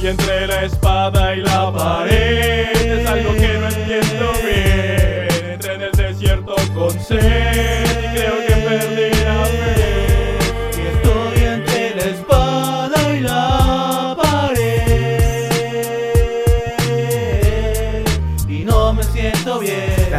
Estoy entre la espada y la pared. Es algo que no entiendo bien. Entré en el desierto con sed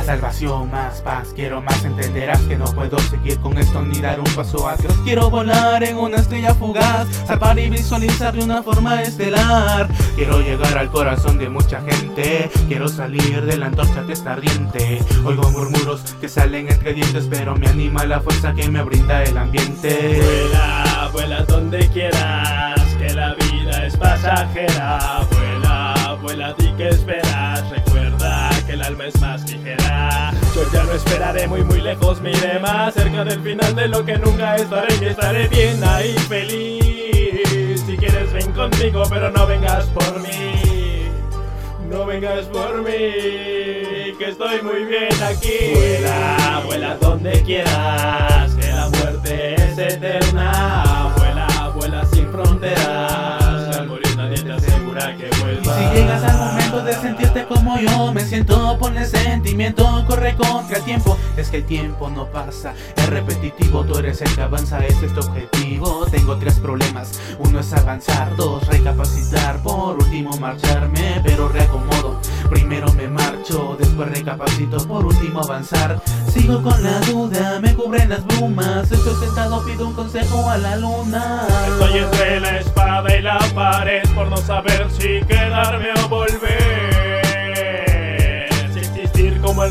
Salvación, más paz, quiero más, entenderás que no puedo seguir con esto ni dar un paso atrás. Quiero volar en una estrella fugaz, salvar y visualizar de una forma estelar. Quiero llegar al corazón de mucha gente, quiero salir de la antorcha que está ardiente. Oigo murmuros que salen entre dientes, pero me anima la fuerza que me brinda el ambiente. Vuela, vuela donde quieras, que la vida es pasajera. Vuela, vuela, di que esperas. El alma es más ligera. Yo ya no esperaré muy, muy lejos, me iré más cerca del final de lo que nunca estaré. Y estaré bien ahí, feliz. Si quieres, ven conmigo, pero no vengas por mí. No vengas por mí, que estoy muy bien aquí. Vuela, vuela donde quieras, sentirte como yo me siento, ponle sentimiento, corre contra el tiempo. Es que el tiempo no pasa, es repetitivo, tú eres el que avanza, ese es tu objetivo. Tengo tres problemas, uno es avanzar, dos recapacitar, por último marcharme, pero reacomodo. Primero me marcho, después recapacito, por último avanzar. Sigo con la duda, me cubren las brumas, estoy sentado, pido un consejo a la luna. Estoy entre la espada y la pared por no saber si quedarme o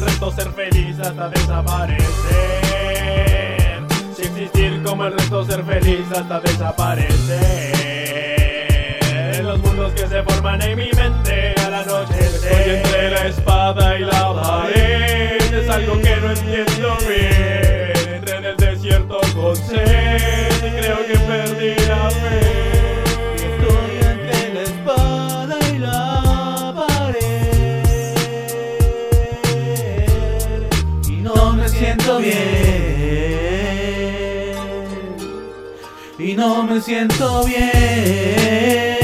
el resto, ser feliz hasta desaparecer. Si existir como el resto, ser feliz hasta desaparecer. Los mundos que se forman en mi mente al anochecer. Estoy entre la espada y la pared. Es algo que no entiendo siento bien. Y no me siento bien.